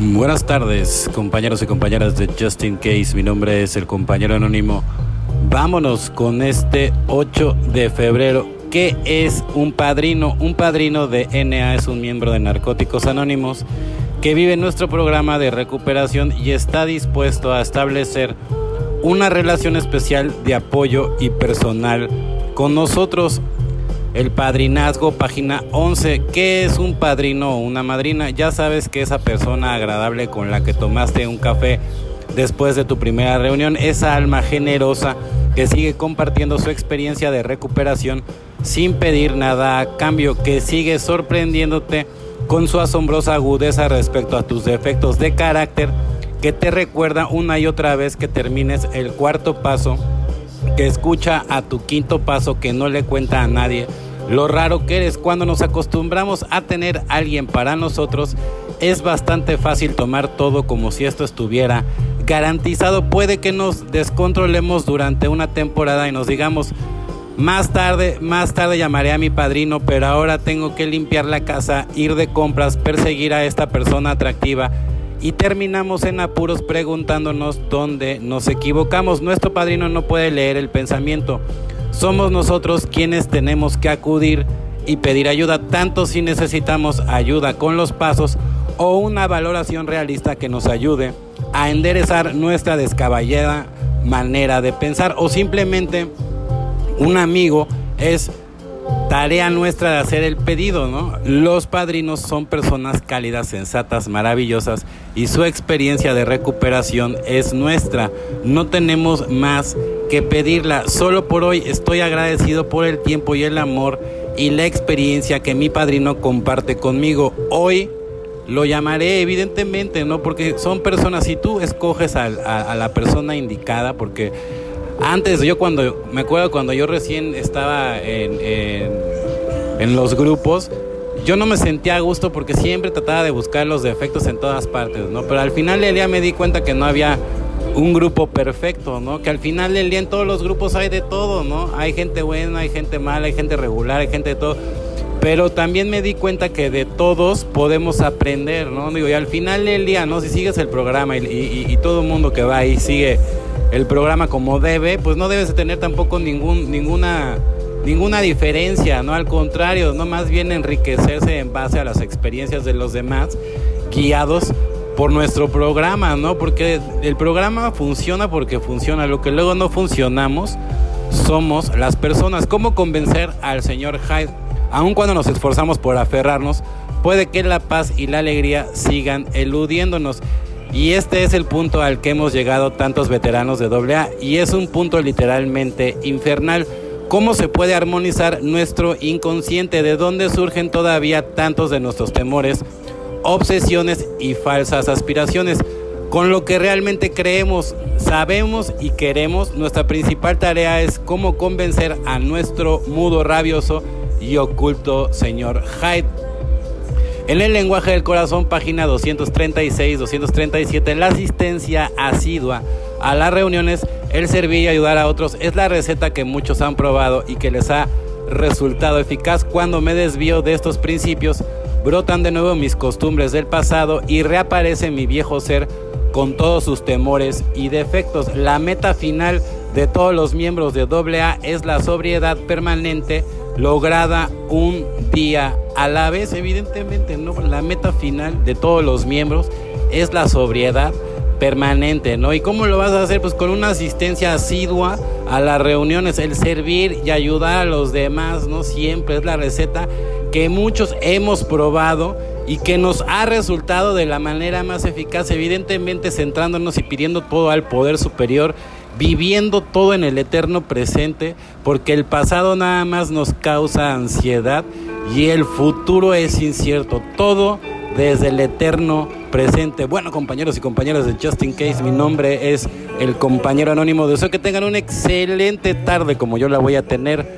Buenas tardes, compañeros y compañeras de Justin Case. Mi nombre es el compañero anónimo. Vámonos con este 8 de febrero. ¿Qué es un padrino? Un padrino de NA es un miembro de Narcóticos Anónimos que vive en nuestro programa de recuperación y está dispuesto a establecer una relación especial de apoyo y personal con nosotros. El padrinazgo, página 11. ¿Qué es un padrino o una madrina? Ya sabes que esa persona agradable con la que tomaste un café después de tu primera reunión, esa alma generosa que sigue compartiendo su experiencia de recuperación sin pedir nada a cambio, que sigue sorprendiéndote con su asombrosa agudeza respecto a tus defectos de carácter, que te recuerda una y otra vez que termines el cuarto paso, que escucha a tu quinto paso que no le cuenta a nadie lo raro que eres cuando nos acostumbramos a tener alguien para nosotros, es bastante fácil tomar todo como si esto estuviera garantizado. Puede que nos descontrolemos durante una temporada y nos digamos, más tarde, más tarde llamaré a mi padrino, pero ahora tengo que limpiar la casa, ir de compras, perseguir a esta persona atractiva y terminamos en apuros preguntándonos dónde nos equivocamos. Nuestro padrino no puede leer el pensamiento. Somos nosotros quienes tenemos que acudir y pedir ayuda, tanto si necesitamos ayuda con los pasos o una valoración realista que nos ayude a enderezar nuestra descaballada manera de pensar o simplemente un amigo es tarea nuestra de hacer el pedido, ¿no? Los padrinos son personas cálidas, sensatas, maravillosas y su experiencia de recuperación es nuestra. No tenemos más que pedirla. Solo por hoy estoy agradecido por el tiempo y el amor y la experiencia que mi padrino comparte conmigo. Hoy lo llamaré evidentemente, ¿no? Porque son personas, si tú escoges a, la persona indicada, porque antes yo cuando, me acuerdo cuando yo recién estaba en, en, los grupos, yo no me sentía a gusto porque siempre trataba de buscar los defectos en todas partes, ¿no? Pero al final del día me di cuenta que no había un grupo perfecto, ¿no? Que al final del día en todos los grupos hay de todo, ¿no? Hay gente buena, hay gente mala, hay gente regular, hay gente de todo. Pero también me di cuenta que de todos podemos aprender, ¿no? Digo, y al final del día, ¿no? Si sigues el programa y, todo el mundo que va ahí sigue el programa como debe, pues no debes de tener tampoco ningún, ninguna, ninguna diferencia, ¿no? Al contrario, no más bien enriquecerse en base a las experiencias de los demás, guiados por nuestro programa, ¿no? Porque el programa funciona porque funciona. Lo que luego no funcionamos somos las personas. ¿Cómo convencer al señor Hyde? Aun cuando nos esforzamos por aferrarnos, puede que la paz y la alegría sigan eludiéndonos. Y este es el punto al que hemos llegado tantos veteranos de AA y es un punto literalmente infernal. ¿Cómo se puede armonizar nuestro inconsciente? ¿De dónde surgen todavía tantos de nuestros temores, obsesiones y falsas aspiraciones? Con lo que realmente creemos, sabemos y queremos, nuestra principal tarea es cómo convencer a nuestro mudo rabioso y oculto señor Hyde en el lenguaje del corazón, página 236-237, la asistencia asidua a las reuniones, el servir y ayudar a otros es la receta que muchos han probado y que les ha resultado eficaz. Cuando me desvío de estos principios, brotan de nuevo mis costumbres del pasado y reaparece mi viejo ser con todos sus temores y defectos. La meta final de todos los miembros de AA es la sobriedad permanente lograda un día a la vez, evidentemente, ¿no? La meta final de todos los miembros es la sobriedad permanente, ¿no? ¿Y cómo lo vas a hacer? Pues con una asistencia asidua a las reuniones, el servir y ayudar a los demás, ¿no? Siempre es la receta que muchos hemos probado y que nos ha resultado de la manera más eficaz, evidentemente centrándonos y pidiendo todo al poder superior viviendo todo en el eterno presente, porque el pasado nada más nos causa ansiedad y el futuro es incierto. Todo desde el eterno presente. Bueno, compañeros y compañeras de Justin Case, mi nombre es el compañero anónimo. Deseo que tengan una excelente tarde como yo la voy a tener.